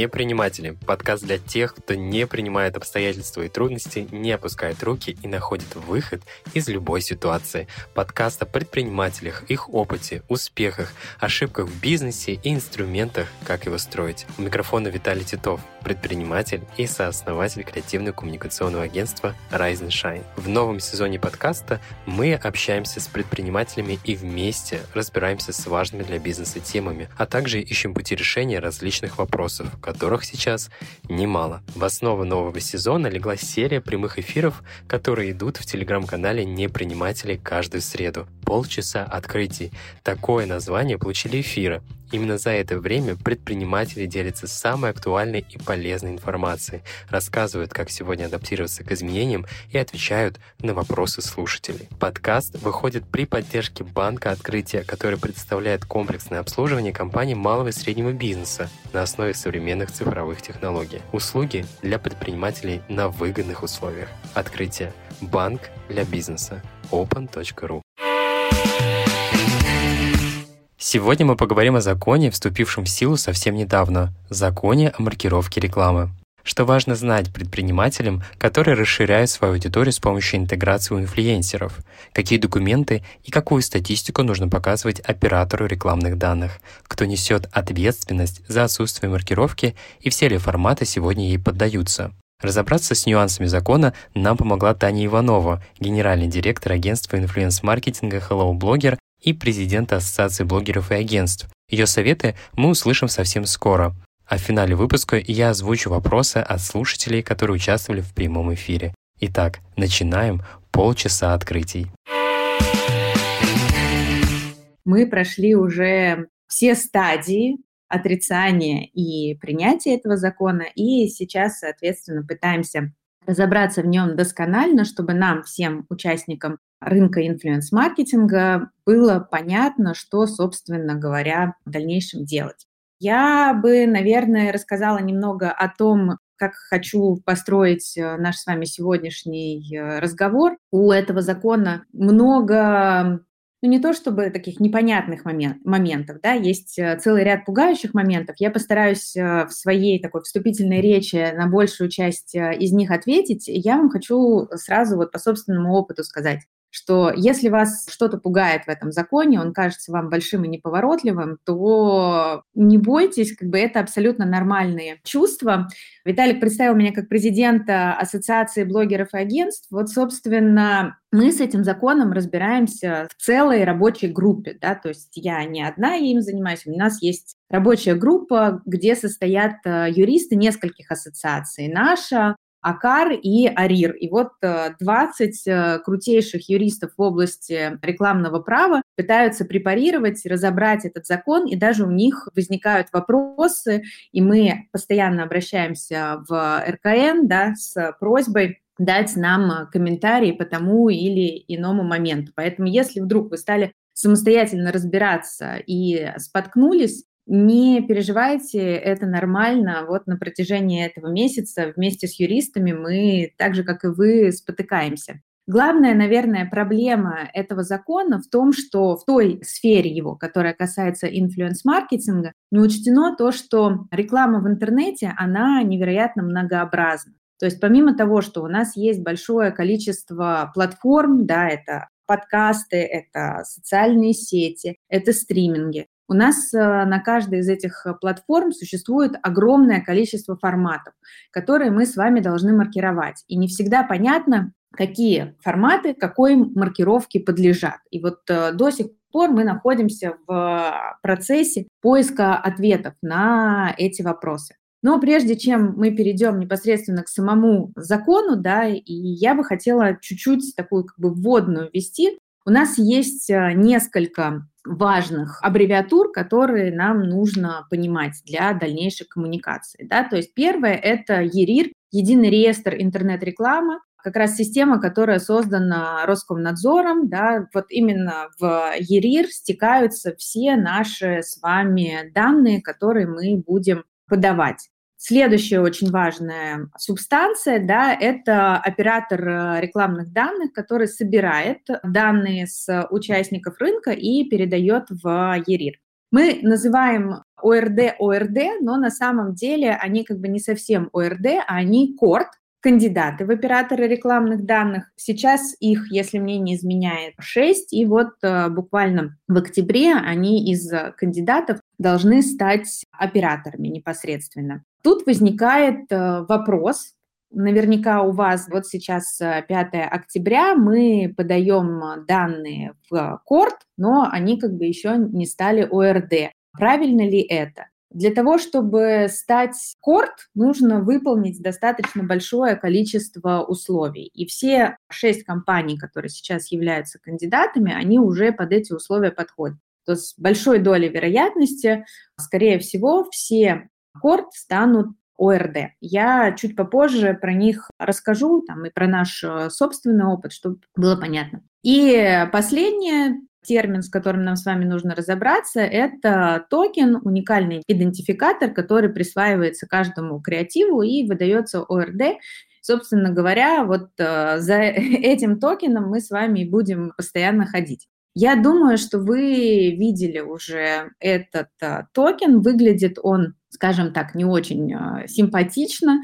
Неприниматели – подкаст для тех, кто не принимает обстоятельства и трудности, не опускает руки и находит выход из любой ситуации. Подкаст о предпринимателях, их опыте, успехах, ошибках в бизнесе и инструментах, как его строить. У микрофона Виталий Титов, предприниматель и сооснователь креативно-коммуникационного агентства Rise and Shine. В новом сезоне подкаста мы общаемся с предпринимателями и вместе разбираемся с важными для бизнеса темами, а также ищем пути решения различных вопросов, которых сейчас немало. В основу нового сезона легла серия прямых эфиров, которые идут в телеграм-канале «Неприниматели» каждую среду. Полчаса открытий. Такое название получили эфиры, Именно за это время предприниматели делятся самой актуальной и полезной информацией, рассказывают, как сегодня адаптироваться к изменениям и отвечают на вопросы слушателей. Подкаст выходит при поддержке Банка Открытия, который представляет комплексное обслуживание компаний малого и среднего бизнеса на основе современных цифровых технологий. Услуги для предпринимателей на выгодных условиях. Открытие. Банк для бизнеса. open.ru Сегодня мы поговорим о законе, вступившем в силу совсем недавно – законе о маркировке рекламы. Что важно знать предпринимателям, которые расширяют свою аудиторию с помощью интеграции у инфлюенсеров? Какие документы и какую статистику нужно показывать оператору рекламных данных? Кто несет ответственность за отсутствие маркировки и все ли форматы сегодня ей поддаются? Разобраться с нюансами закона нам помогла Таня Иванова, генеральный директор агентства инфлюенс-маркетинга Hello Blogger и президента Ассоциации блогеров и агентств. Ее советы мы услышим совсем скоро. А в финале выпуска я озвучу вопросы от слушателей, которые участвовали в прямом эфире. Итак, начинаем полчаса открытий. Мы прошли уже все стадии отрицания и принятия этого закона, и сейчас, соответственно, пытаемся разобраться в нем досконально, чтобы нам, всем участникам рынка инфлюенс-маркетинга, было понятно, что, собственно говоря, в дальнейшем делать. Я бы, наверное, рассказала немного о том, как хочу построить э, наш с вами сегодняшний э, разговор. У этого закона много ну, не то чтобы таких непонятных момент, моментов, да, есть э, целый ряд пугающих моментов. Я постараюсь в своей такой вступительной речи на большую часть из них ответить. Я вам хочу сразу вот по собственному опыту сказать что если вас что-то пугает в этом законе, он кажется вам большим и неповоротливым, то не бойтесь, как бы это абсолютно нормальные чувства. Виталик представил меня как президента Ассоциации блогеров и агентств. Вот, собственно, мы с этим законом разбираемся в целой рабочей группе, да, то есть я не одна им занимаюсь, у нас есть рабочая группа, где состоят э, юристы нескольких ассоциаций. Наша АКАР и АРИР. И вот 20 э, э, крутейших юристов в области рекламного права пытаются препарировать, разобрать этот закон, и даже у них возникают вопросы, и мы постоянно обращаемся в РКН да, с просьбой дать нам комментарии по тому или иному моменту. Поэтому если вдруг вы стали самостоятельно разбираться и споткнулись, не переживайте, это нормально. Вот на протяжении этого месяца вместе с юристами мы, так же, как и вы, спотыкаемся. Главная, наверное, проблема этого закона в том, что в той сфере его, которая касается инфлюенс-маркетинга, не учтено то, что реклама в интернете, она невероятно многообразна. То есть помимо того, что у нас есть большое количество платформ, да, это подкасты, это социальные сети, это стриминги, у нас э, на каждой из этих э, платформ существует огромное количество форматов, которые мы с вами должны маркировать. И не всегда понятно, какие форматы какой маркировке подлежат. И вот э, до сих пор мы находимся в процессе поиска ответов на эти вопросы. Но прежде чем мы перейдем непосредственно к самому закону, да, и я бы хотела чуть-чуть такую как бы вводную ввести. У нас есть несколько важных аббревиатур, которые нам нужно понимать для дальнейшей коммуникации. Да? То есть первое – это ЕРИР, Единый реестр интернет-рекламы, как раз система, которая создана Роскомнадзором, да, вот именно в ЕРИР стекаются все наши с вами данные, которые мы будем подавать. Следующая очень важная субстанция, да, это оператор э, рекламных данных, который собирает данные с участников рынка и передает в ЕРИР. Мы называем ОРД ОРД, но на самом деле они как бы не совсем ОРД, а они КОРТ, кандидаты в операторы рекламных данных. Сейчас их, если мне не изменяет, 6, и вот э, буквально в октябре они из кандидатов должны стать операторами непосредственно. Тут возникает э, вопрос, Наверняка у вас вот сейчас 5 э, октября, мы подаем данные в корт, но они как бы еще не стали ОРД. Правильно ли это? Для того, чтобы стать корт, нужно выполнить достаточно большое количество условий. И все шесть компаний, которые сейчас являются кандидатами, они уже под эти условия подходят. То с большой долей вероятности, скорее всего, все корт станут ОРД. Я чуть попозже про них расскажу, там, и про наш э, собственный опыт, чтобы было понятно. И последнее, термин, с которым нам с вами нужно разобраться, это токен, уникальный идентификатор, который присваивается каждому креативу и выдается ОРД. Собственно говоря, вот э, за этим токеном мы с вами будем постоянно ходить. Я думаю, что вы видели уже этот э, токен. Выглядит он, скажем так, не очень э, симпатично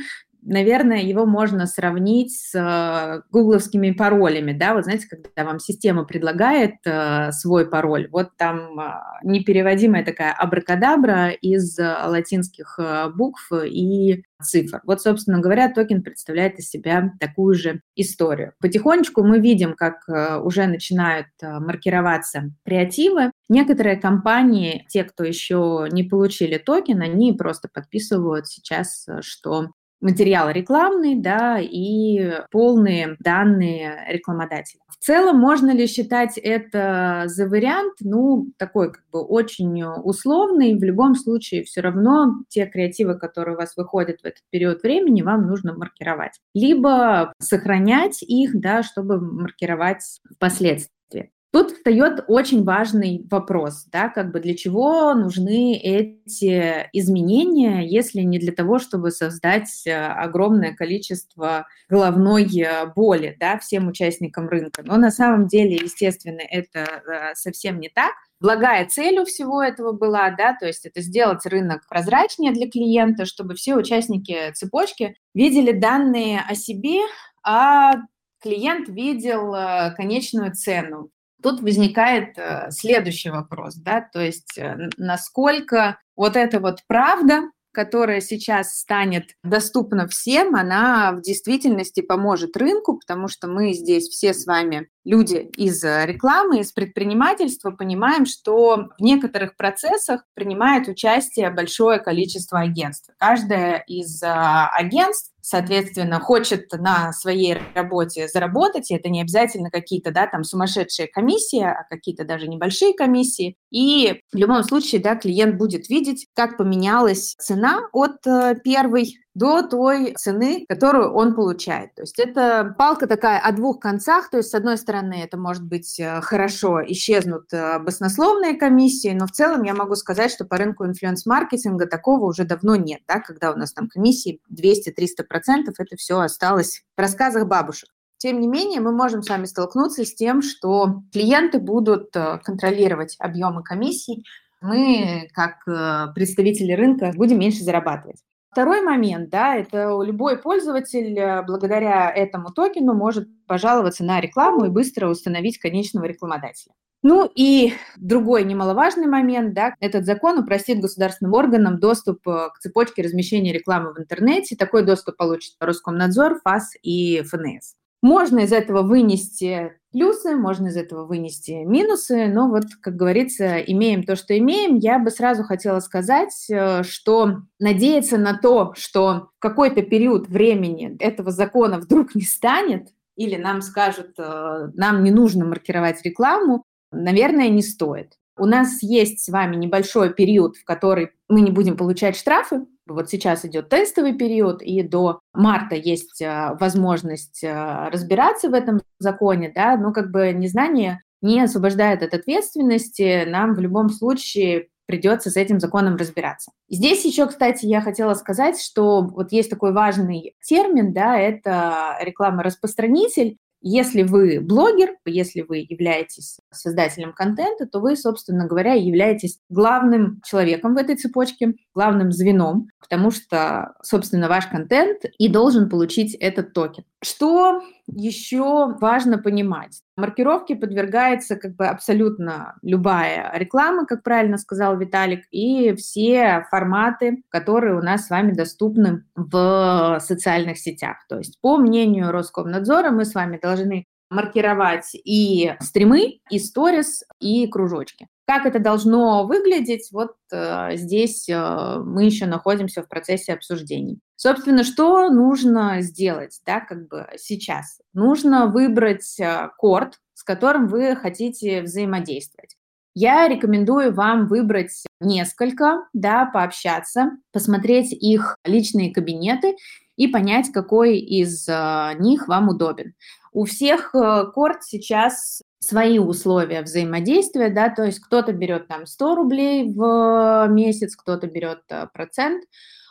наверное, его можно сравнить с э, гугловскими паролями, да, вот знаете, когда вам система предлагает э, свой пароль, вот там э, непереводимая такая абракадабра из латинских букв и цифр. Вот, собственно говоря, токен представляет из себя такую же историю. Потихонечку мы видим, как уже начинают маркироваться креативы. Некоторые компании, те, кто еще не получили токен, они просто подписывают сейчас, что материал рекламный, да, и полные данные рекламодателя. В целом, можно ли считать это за вариант? Ну, такой как бы очень условный. В любом случае, все равно те креативы, которые у вас выходят в этот период времени, вам нужно маркировать. Либо сохранять их, да, чтобы маркировать впоследствии. Тут встает очень важный вопрос, да, как бы для чего нужны эти изменения, если не для того, чтобы создать э, огромное количество головной э, боли, да, всем участникам рынка. Но на самом деле, естественно, это э, совсем не так. Благая цель у всего этого была, да, то есть это сделать рынок прозрачнее для клиента, чтобы все участники цепочки видели данные о себе, а клиент видел конечную цену Тут возникает э, следующий вопрос, да, то есть э, насколько вот эта вот правда, которая сейчас станет доступна всем, она в действительности поможет рынку, потому что мы здесь все с вами люди из рекламы, из предпринимательства понимаем, что в некоторых процессах принимает участие большое количество агентств. Каждое из агентств соответственно, хочет на своей работе заработать, и это не обязательно какие-то, да, там сумасшедшие комиссии, а какие-то даже небольшие комиссии. И в любом случае, да, клиент будет видеть, как поменялась цена от э, первой до той цены, которую он получает. То есть это палка такая о двух концах. То есть, с одной стороны, это может быть э, хорошо, исчезнут э, баснословные комиссии, но в целом я могу сказать, что по рынку инфлюенс-маркетинга такого уже давно нет, да, когда у нас там комиссии 200-300%, это все осталось в рассказах бабушек. Тем не менее, мы можем с вами столкнуться с тем, что клиенты будут э, контролировать объемы комиссий, мы, как представители рынка, будем меньше зарабатывать. Второй момент, да, это любой пользователь э, благодаря этому токену может пожаловаться на рекламу и быстро установить конечного рекламодателя. Ну и другой немаловажный момент, да, этот закон упростит государственным органам доступ э, к цепочке размещения рекламы в интернете. Такой доступ получит Роскомнадзор, ФАС и ФНС. Можно из этого вынести плюсы, можно из этого вынести минусы, но вот, как говорится, имеем то, что имеем. Я бы сразу хотела сказать, э, что надеяться на то, что какой-то период времени этого закона вдруг не станет, или нам скажут, э, нам не нужно маркировать рекламу, наверное, не стоит. У нас есть с вами небольшой период, в который мы не будем получать штрафы. Вот сейчас идет тестовый период, и до марта есть а, возможность а, разбираться в этом законе, да, но как бы незнание не освобождает от ответственности, нам в любом случае придется с этим законом разбираться. Здесь еще, кстати, я хотела сказать, что вот есть такой важный термин, да, это реклама-распространитель. Если вы блогер, если вы являетесь создателем контента, то вы, собственно говоря, являетесь главным человеком в этой цепочке, главным звеном, потому что, собственно, ваш контент и должен получить этот токен. Что еще важно понимать? Маркировке подвергается как бы абсолютно любая реклама, как правильно сказал Виталик, и все форматы, которые у нас с вами доступны в социальных сетях. То есть, по мнению Роскомнадзора, мы с вами должны маркировать и стримы, и сторис, и кружочки. Как это должно выглядеть, вот э, здесь э, мы еще находимся в процессе обсуждений. Собственно, что нужно сделать, да, как бы сейчас? Нужно выбрать э, корд, с которым вы хотите взаимодействовать. Я рекомендую вам выбрать несколько, да, пообщаться, посмотреть их личные кабинеты и понять, какой из э, них вам удобен. У всех э, корт сейчас свои условия взаимодействия, да, то есть кто-то берет там 100 рублей в месяц, кто-то берет процент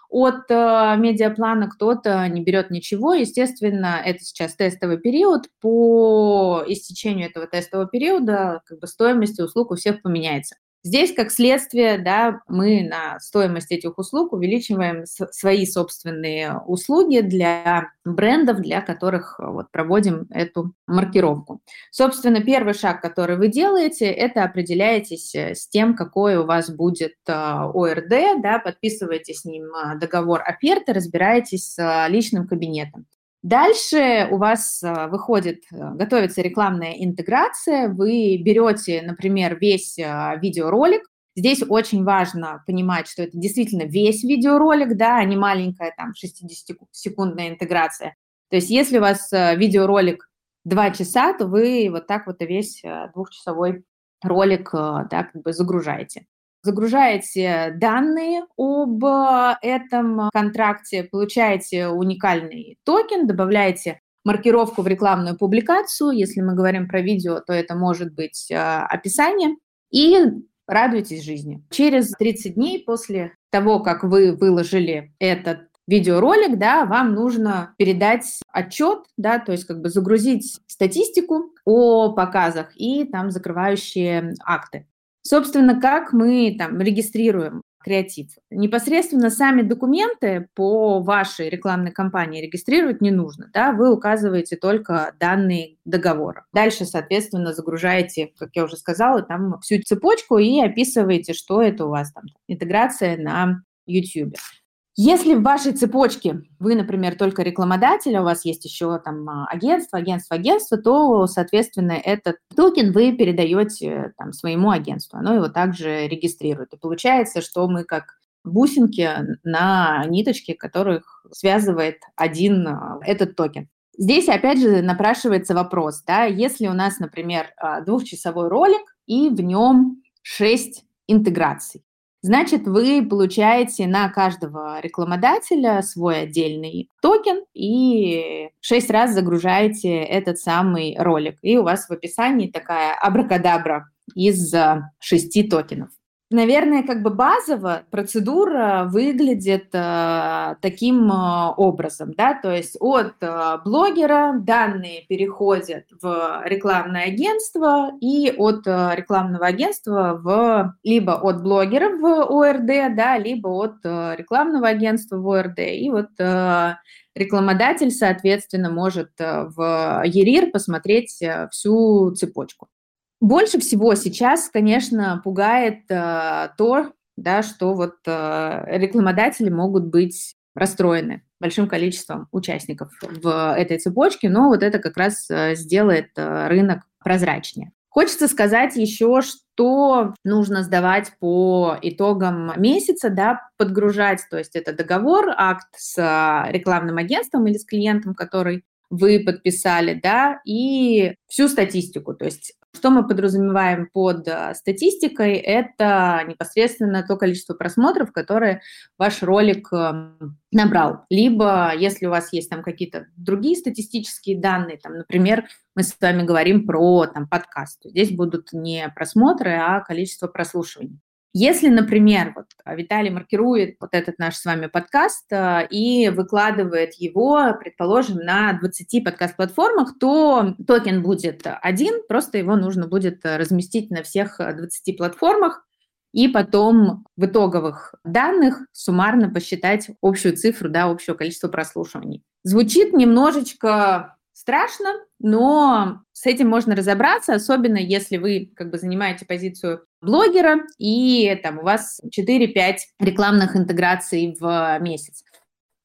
от э, медиаплана, кто-то не берет ничего. Естественно, это сейчас тестовый период. По истечению этого тестового периода как бы стоимость услуг у всех поменяется. Здесь, как следствие, да, мы на стоимость этих услуг увеличиваем свои собственные услуги для брендов, для которых э, вот, проводим эту маркировку. Собственно, первый шаг, который вы делаете, это определяетесь э, с тем, какой у вас будет э, ОРД, да, подписываете с ним договор оферты, разбираетесь с личным кабинетом. Дальше у вас а, выходит, э, готовится рекламная интеграция, вы берете, например, весь а, видеоролик, Здесь очень важно понимать, что это действительно весь видеоролик, да, а не маленькая там 60-секундная интеграция. То есть если у вас видеоролик 2 часа, то вы вот так вот весь двухчасовой ролик да, как бы загружаете загружаете данные об э, этом контракте, получаете уникальный токен, добавляете маркировку в рекламную публикацию. Если мы говорим про видео, то это может быть э, описание. И радуйтесь жизни. Через 30 дней после того, как вы выложили этот видеоролик, да, вам нужно передать отчет, да, то есть как бы загрузить статистику о показах и там закрывающие акты. Собственно, как мы там регистрируем креатив. Непосредственно сами документы по вашей рекламной кампании регистрировать не нужно. Да? Вы указываете только данные договора. Дальше, соответственно, загружаете, как я уже сказала, там всю цепочку и описываете, что это у вас там. Интеграция на YouTube. Если в вашей цепочке вы, например, только рекламодатель, а у вас есть еще там а, агентство, агентство, агентство, то, соответственно, этот токен вы передаете там своему агентству. Оно его также регистрирует. И получается, что мы как бусинки на ниточке, которых связывает один а, этот токен. Здесь, опять же, напрашивается вопрос, да, если у нас, например, двухчасовой ролик и в нем шесть интеграций, Значит, вы получаете на каждого рекламодателя свой отдельный токен и шесть раз загружаете этот самый ролик. И у вас в описании такая абракадабра из шести токенов. Наверное, как бы базово процедура выглядит э, таким э, образом, да, то есть от э, блогера данные переходят в рекламное агентство и от э, рекламного агентства в либо от блогера в ОРД, да, либо от э, рекламного агентства в ОРД. И вот э, рекламодатель, соответственно, может э, в ЕРИР посмотреть э, всю цепочку. Больше всего сейчас, конечно, пугает э, то, да, что вот э, рекламодатели могут быть расстроены большим количеством участников в этой цепочке, но вот это как раз э, сделает э, рынок прозрачнее. Хочется сказать еще, что нужно сдавать по итогам месяца, да, подгружать, то есть это договор, акт с рекламным агентством или с клиентом, который вы подписали, да, и всю статистику, то есть что мы подразумеваем под э, статистикой? Это непосредственно то количество просмотров, которое ваш ролик эм, набрал. Либо, если у вас есть там какие-то другие статистические данные, там, например, мы с вами говорим про там, подкаст, здесь будут не просмотры, а количество прослушиваний. Если, например, вот Виталий маркирует вот этот наш с вами подкаст э, и выкладывает его, предположим, на 20 подкаст-платформах, то токен будет один, просто его нужно будет разместить на всех 20 платформах, и потом в итоговых данных суммарно посчитать общую цифру, да, общее количество прослушиваний. Звучит немножечко страшно, но с этим можно разобраться, особенно если вы как бы занимаете позицию блогера и там у вас 4-5 рекламных интеграций в месяц.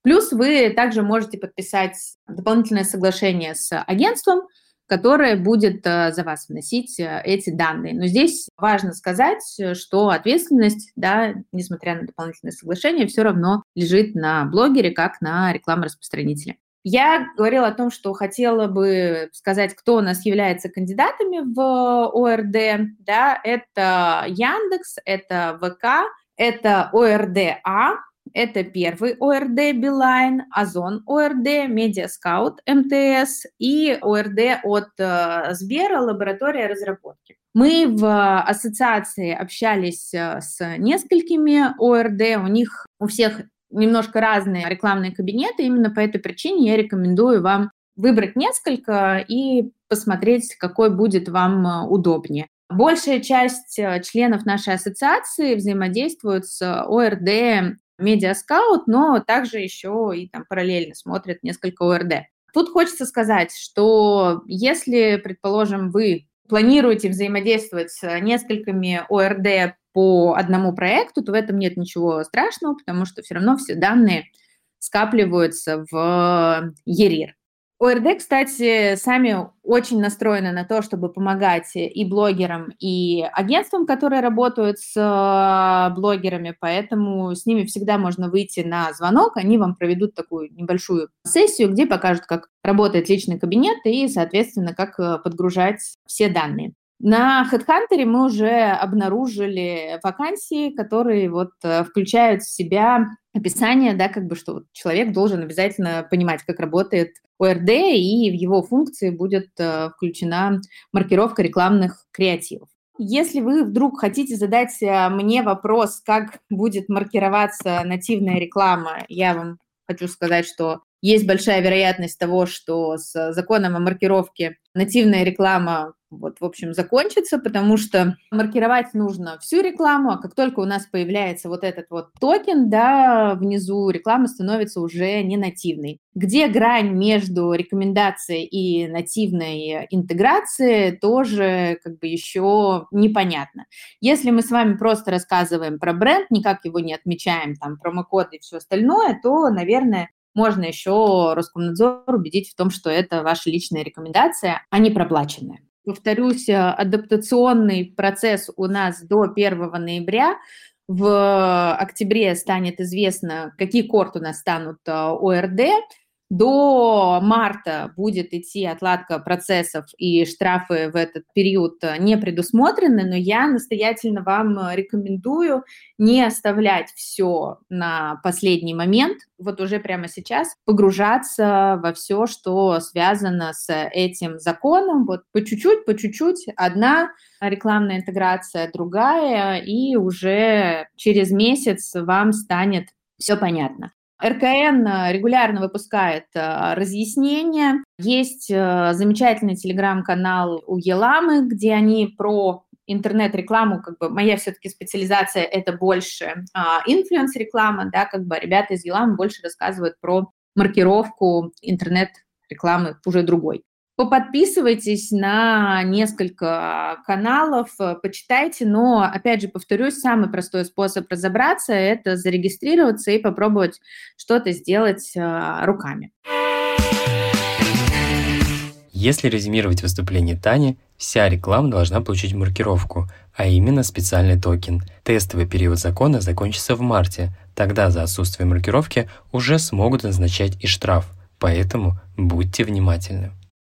Плюс вы также можете подписать дополнительное соглашение с агентством, которая будет э, за вас вносить э, эти данные. Но здесь важно сказать, что ответственность, да, несмотря на дополнительное соглашение, все равно лежит на блогере, как на рекламораспространителе. Я говорила о том, что хотела бы сказать, кто у нас является кандидатами в ОРД. Да, это Яндекс, это ВК, это ОРДА, это первый ОРД Билайн, Озон ОРД, Медиаскаут МТС и ОРД от э, Сбера, лаборатория разработки. Мы в ассоциации общались э, с несколькими ОРД, у них у всех немножко разные рекламные кабинеты, именно по этой причине я рекомендую вам выбрать несколько и посмотреть, какой будет вам э, удобнее. Большая часть членов нашей ассоциации взаимодействуют с ОРД медиаскаут, но также еще и там параллельно смотрят несколько ОРД. Тут хочется сказать, что если, предположим, вы планируете взаимодействовать с несколькими ОРД по одному проекту, то в этом нет ничего страшного, потому что все равно все данные скапливаются в ЕРИР. ОРД, кстати, сами очень настроены на то, чтобы помогать и блогерам, и агентствам, которые работают с э, блогерами, поэтому с ними всегда можно выйти на звонок, они вам проведут такую небольшую сессию, где покажут, как работает личный кабинет и, соответственно, как э, подгружать все данные. На HeadHunter мы уже обнаружили вакансии, которые вот э, включают в себя описание, да, как бы, что человек должен обязательно понимать, как работает ОРД, и в его функции будет э, включена маркировка рекламных креативов. Если вы вдруг хотите задать э, мне вопрос, как будет маркироваться нативная реклама, я вам хочу сказать, что есть большая вероятность того, что с законом о маркировке нативная реклама вот, в общем, закончится, потому что маркировать нужно всю рекламу, а как только у нас появляется вот этот вот токен, да, внизу реклама становится уже не нативной. Где грань между рекомендацией и нативной интеграцией, тоже как бы еще непонятно. Если мы с вами просто рассказываем про бренд, никак его не отмечаем, там, промокод и все остальное, то, наверное, можно еще Роскомнадзор убедить в том, что это ваша личная рекомендация, а не проплаченная. Повторюсь, э, адаптационный процесс у нас до 1 ноября. В октябре станет известно, какие корт у нас станут э, ОРД. До марта будет идти отладка процессов, и штрафы в этот период э, не предусмотрены, но я настоятельно вам рекомендую не оставлять все на последний момент, вот уже прямо сейчас погружаться во все, что связано с этим законом, вот по чуть-чуть, по чуть-чуть, одна рекламная интеграция, другая, и уже через месяц вам станет все понятно. РКН э, регулярно выпускает э, разъяснения. Есть э, замечательный телеграм-канал у eLama, где они про интернет-рекламу, как бы моя все-таки специализация это больше а, инфлюенс-реклама, да, как бы ребята из eLama больше рассказывают про маркировку интернет-рекламы уже другой. Поподписывайтесь на несколько каналов, э, почитайте, но, опять же, повторюсь, самый простой способ разобраться – это зарегистрироваться и попробовать что-то сделать э, руками. Если резюмировать выступление Тани, вся реклама должна получить маркировку, а именно специальный токен. Тестовый период закона закончится в марте, тогда за отсутствие маркировки уже смогут назначать и штраф, поэтому будьте внимательны.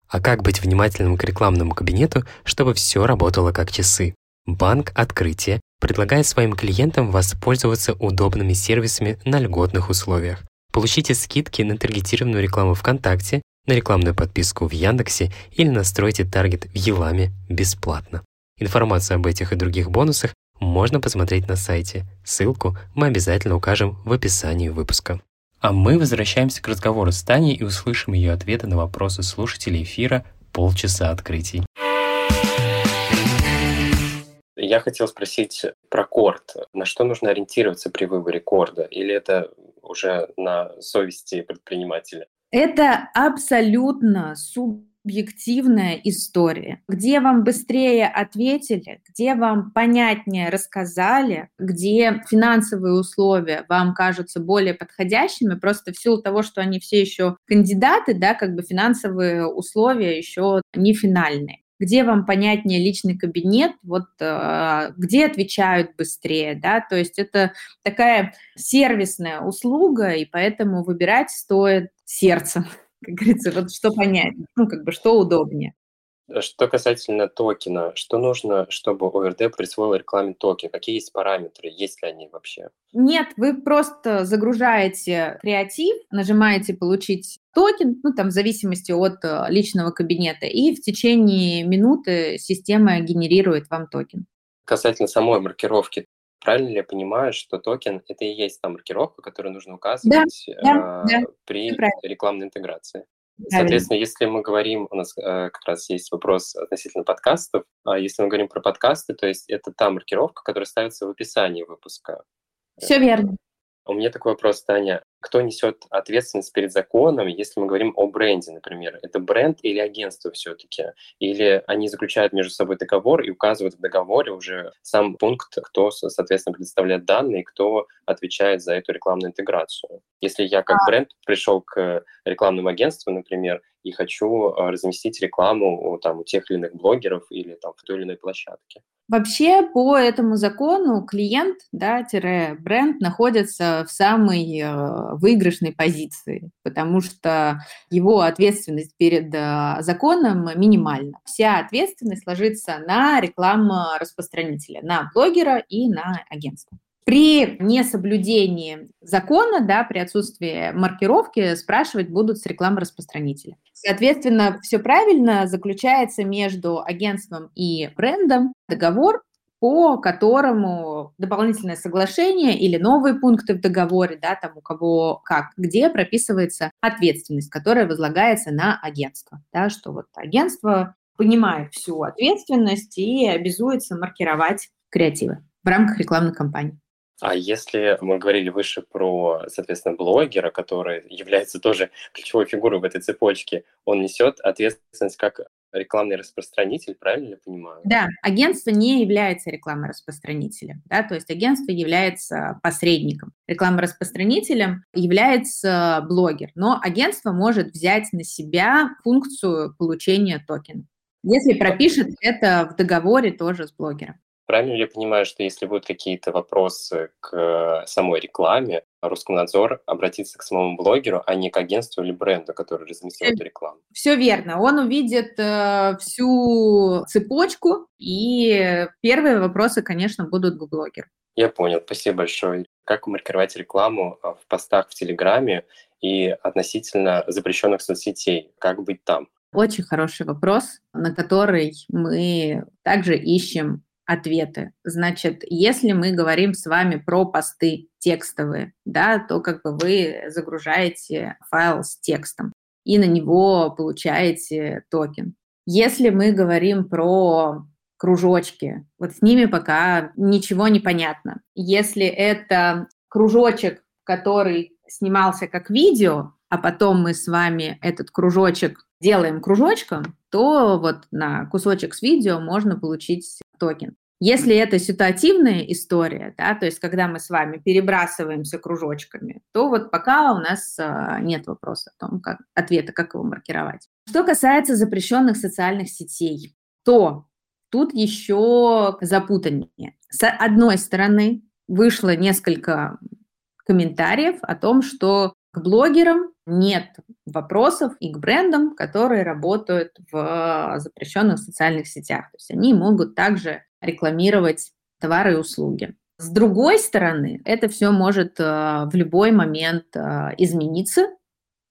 А как быть внимательным к рекламному кабинету, чтобы все работало как часы? Банк «Открытие» предлагает своим клиентам воспользоваться удобными сервисами на льготных условиях. Получите скидки на таргетированную рекламу ВКонтакте, на рекламную подписку в Яндексе или настройте таргет в Еламе бесплатно. Информацию об этих и других бонусах можно посмотреть на сайте. Ссылку мы обязательно укажем в описании выпуска. А мы возвращаемся к разговору с Таней и услышим ее ответы на вопросы слушателей эфира «Полчаса открытий». Я хотел спросить про корд. На что нужно ориентироваться при выборе корда? Или это уже на совести предпринимателя? Это абсолютно субъективная история, где вам быстрее ответили, где вам понятнее рассказали, где финансовые условия вам кажутся более подходящими, просто в силу того, что они все еще кандидаты, да, как бы финансовые условия еще не финальные. Где вам понятнее личный кабинет, вот э, где отвечают быстрее, да, то есть это такая сервисная услуга, и поэтому выбирать стоит сердцем, как говорится, вот что понять, ну, как бы что удобнее. Что касательно токена, что нужно, чтобы ОРД присвоил рекламе токен? Какие есть параметры? Есть ли они вообще? Нет, вы просто загружаете креатив, нажимаете «Получить токен», ну, там, в зависимости от э, личного кабинета, и в течение минуты система генерирует вам токен. Касательно самой маркировки, правильно ли я понимаю, что токен – это и есть та маркировка, которую нужно указывать да, да, э, да, при рекламной интеграции? Соответственно, если мы говорим, у нас э, как раз есть вопрос относительно подкастов, а если мы говорим про подкасты, то есть это та маркировка, которая ставится в описании выпуска. Все верно. У меня такой вопрос, Таня. Кто несет ответственность перед законом, если мы говорим о бренде, например? Это бренд или агентство все-таки? Или они заключают между собой договор и указывают в договоре уже сам пункт, кто, соответственно, предоставляет данные, кто отвечает за эту рекламную интеграцию? Если я как а. бренд пришел к рекламному агентству, например, и хочу а, разместить рекламу там, у тех или иных блогеров или там, в той или иной площадке. Вообще по этому закону клиент, да, бренд находится в самой э, выигрышной позиции, потому что его ответственность перед э, законом минимальна. Вся ответственность ложится на рекламу распространителя, на блогера и на агентство. При несоблюдении закона, да, при отсутствии маркировки, спрашивать будут с рекламы распространителя. Соответственно, все правильно заключается между агентством и брендом договор, по которому дополнительное соглашение или новые пункты в договоре, да, там у кого как, где прописывается ответственность, которая возлагается на агентство, да, что вот агентство понимает всю ответственность и обязуется маркировать креативы в рамках рекламной кампании. А если мы говорили выше про, соответственно, блогера, который является тоже ключевой фигурой в этой цепочке, он несет ответственность как рекламный распространитель, правильно я понимаю? Да, агентство не является рекламным распространителем, да, то есть агентство является посредником. Рекламораспространителем является блогер, но агентство может взять на себя функцию получения токена, если пропишет это в договоре тоже с блогером. Правильно ли я понимаю, что если будут какие-то вопросы к самой рекламе, Роскомнадзор обратится к самому блогеру, а не к агентству или бренду, который разместил эту рекламу? Все верно. Он увидит э, всю цепочку, и первые вопросы, конечно, будут к блогеру. Я понял, спасибо большое. Как маркировать рекламу а, в постах в Телеграме и относительно запрещенных соцсетей? Как быть там? Очень хороший вопрос, на который мы также ищем ответы. Значит, если мы говорим с вами про посты текстовые, да, то как бы вы загружаете файл с текстом и на него получаете токен. Если мы говорим про кружочки, вот с ними пока ничего не понятно. Если это кружочек, который снимался как видео, а потом мы с вами этот кружочек делаем кружочком, то вот на кусочек с видео можно получить токен. Если это ситуативная история, да, то есть когда мы с вами перебрасываемся кружочками, то вот пока у нас а, нет вопроса о том, как, ответа, как его маркировать. Что касается запрещенных социальных сетей, то тут еще запутаннее. С одной стороны, вышло несколько комментариев о том, что к блогерам нет вопросов и к брендам, которые работают в запрещенных социальных сетях. То есть они могут также рекламировать товары и услуги. С другой стороны, это все может э, в любой момент э, измениться,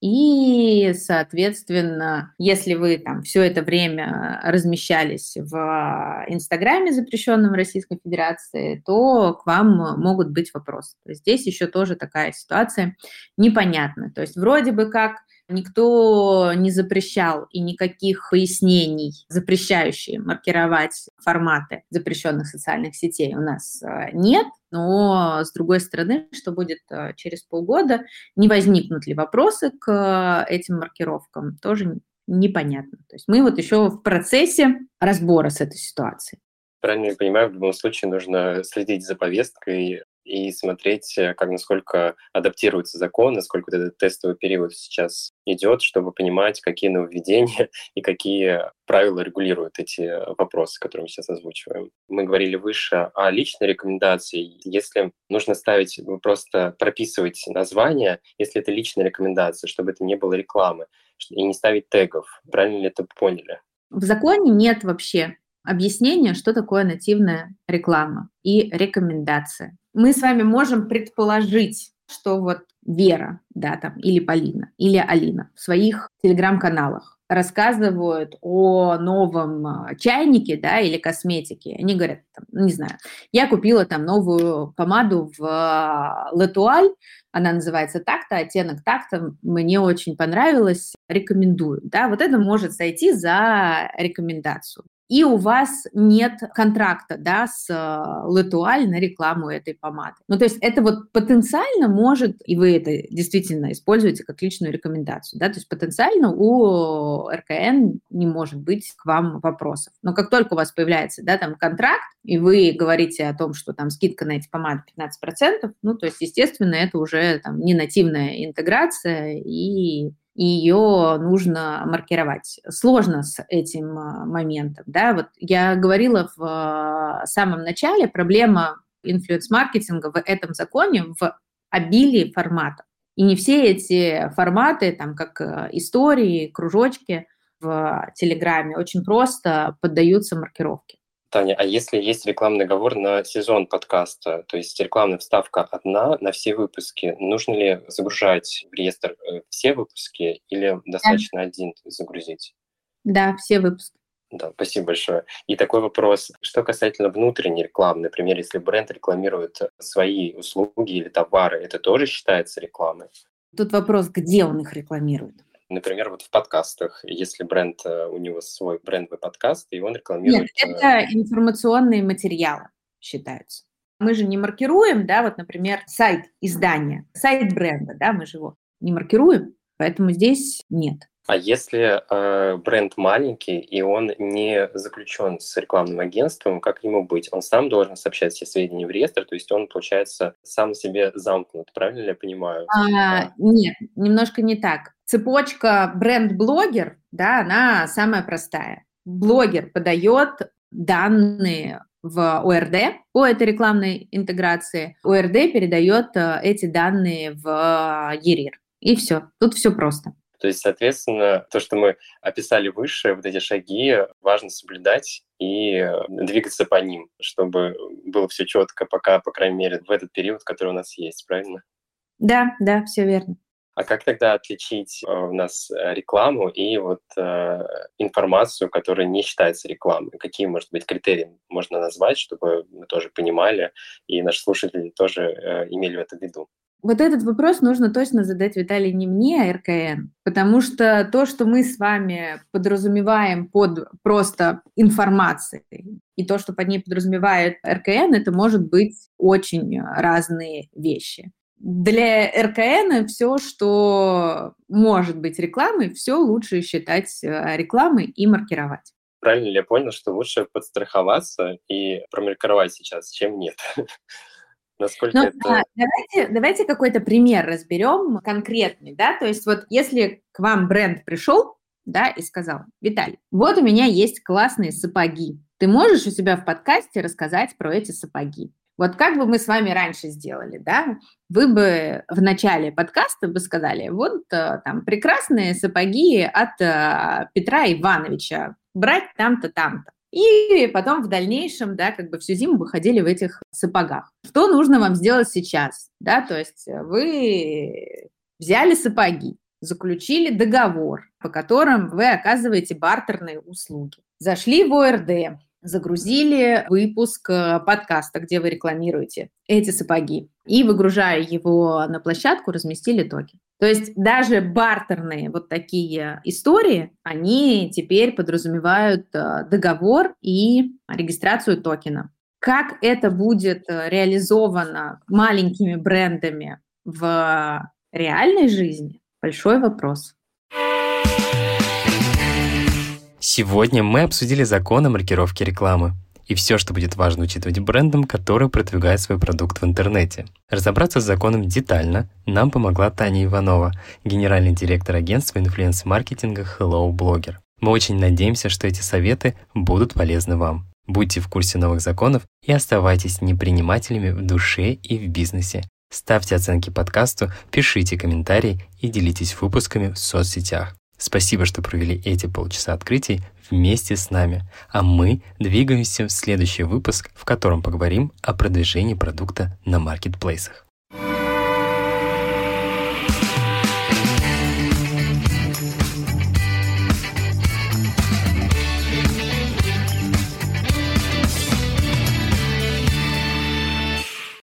и соответственно, если вы там все это время размещались в Инстаграме, запрещенном в Российской Федерации, то к вам могут быть вопросы. Здесь еще тоже такая ситуация непонятная. То есть вроде бы как Никто не запрещал и никаких пояснений, запрещающие маркировать форматы запрещенных социальных сетей у нас э, нет. Но, с другой стороны, что будет э, через полгода, не возникнут ли вопросы к этим маркировкам, тоже непонятно. То есть мы вот еще в процессе разбора с этой ситуацией. Правильно я понимаю, в любом случае нужно следить за повесткой, и смотреть, э, как насколько адаптируется закон, насколько этот тестовый период сейчас идет, чтобы понимать, какие нововведения и какие правила регулируют эти вопросы, которые мы сейчас озвучиваем. Мы говорили выше о личной рекомендации. Если нужно ставить, просто прописывать название, если это личная рекомендация, чтобы это не было рекламы, и не ставить тегов. Правильно ли это поняли? В законе нет вообще объяснения, что такое нативная реклама и рекомендация мы с вами можем предположить, что вот Вера, да, там, или Полина, или Алина в своих телеграм-каналах рассказывают о новом а, чайнике, да, или косметике. Они говорят, там, ну, не знаю, я купила там новую помаду в Латуаль, она называется так-то, оттенок так-то, мне очень понравилось, рекомендую. Да, вот это может сойти за рекомендацию и у вас нет контракта да, с Летуаль на рекламу этой помады. Ну, то есть это вот потенциально может, и вы это действительно используете как личную рекомендацию, да, то есть потенциально у РКН не может быть к вам вопросов. Но как только у вас появляется, да, там контракт, и вы говорите о том, что там скидка на эти помады 15%, ну, то есть, естественно, это уже там не нативная интеграция, и ее нужно маркировать. Сложно с этим а, моментом. Да? Вот я говорила в а, самом начале, проблема инфлюенс-маркетинга в этом законе в обилии форматов. И не все эти форматы, там, как а, истории, кружочки в Телеграме, очень просто поддаются маркировке. Таня, а если есть рекламный договор на сезон подкаста, то есть рекламная вставка одна на все выпуски, нужно ли загружать в реестр э, все выпуски или достаточно да. один загрузить? Да, все выпуски. Да, спасибо большое. И такой вопрос, что касательно внутренней рекламы, например, если бренд рекламирует свои услуги или товары, это тоже считается рекламой? Тут вопрос, где он их рекламирует. Например, вот в подкастах, если бренд, э, у него свой брендовый подкаст, и он рекламирует... Нет, это э, информационные материалы считаются. Мы же не маркируем, да, вот, например, сайт издания, сайт бренда, да, мы же его не маркируем, поэтому здесь нет. А если э, бренд маленький и он не заключен с рекламным агентством, как ему быть? Он сам должен сообщать все сведения в реестр, то есть он, получается, сам себе замкнут, правильно ли я понимаю? А, нет, немножко не так. Цепочка бренд-блогер, да, она самая простая. Блогер подает данные в ОРД по этой рекламной интеграции. ОРД передает э, эти данные в ЕРИР. И все. Тут все просто. То есть, соответственно, то, что мы описали выше, вот эти шаги, важно соблюдать и двигаться по ним, чтобы было все четко, пока, по крайней мере, в этот период, который у нас есть, правильно? Да, да, все верно. А как тогда отличить э, у нас э, рекламу и вот э, информацию, которая не считается рекламой? Какие, может быть, критерии можно назвать, чтобы мы тоже понимали и наши слушатели тоже э, имели в это в виду? Вот этот вопрос нужно точно задать, Виталий, не мне, а РКН, потому что то, что мы с вами подразумеваем под просто информацией, и то, что под ней подразумевает РКН, это может быть очень разные вещи. Для РКН все, что может быть рекламой, все лучше считать э, рекламой и маркировать. Правильно ли я понял, что лучше подстраховаться и промаркировать сейчас, чем нет? Насколько ну, это... да, давайте, давайте какой-то пример разберем конкретный, да, то есть вот если к вам бренд пришел, да, и сказал, Виталий, вот у меня есть классные сапоги, ты можешь у себя в подкасте рассказать про эти сапоги? Вот как бы мы с вами раньше сделали, да? Вы бы в начале подкаста бы сказали, вот э, там прекрасные сапоги от э, Петра Ивановича, брать там-то, там-то. И потом в дальнейшем, да, как бы всю зиму вы ходили в этих сапогах. Что нужно вам сделать сейчас? Да, то есть вы взяли сапоги, заключили договор, по которым вы оказываете бартерные услуги. Зашли в ОРД, загрузили выпуск э, подкаста, где вы рекламируете эти сапоги, и, выгружая его на площадку, разместили токен. То есть даже бартерные вот такие истории, они теперь подразумевают э, договор и регистрацию токена. Как это будет э, реализовано маленькими брендами в реальной жизни, большой вопрос. Сегодня мы обсудили закон о маркировке рекламы и все, что будет важно учитывать брендам, которые продвигают свой продукт в интернете. Разобраться с законом детально нам помогла Таня Иванова, генеральный директор агентства инфлюенс-маркетинга Hello Blogger. Мы очень надеемся, что эти советы будут полезны вам. Будьте в курсе новых законов и оставайтесь непринимателями в душе и в бизнесе. Ставьте оценки подкасту, пишите комментарии и делитесь выпусками в соцсетях. Спасибо, что провели эти полчаса открытий вместе с нами. А мы двигаемся в следующий выпуск, в котором поговорим о продвижении продукта на маркетплейсах.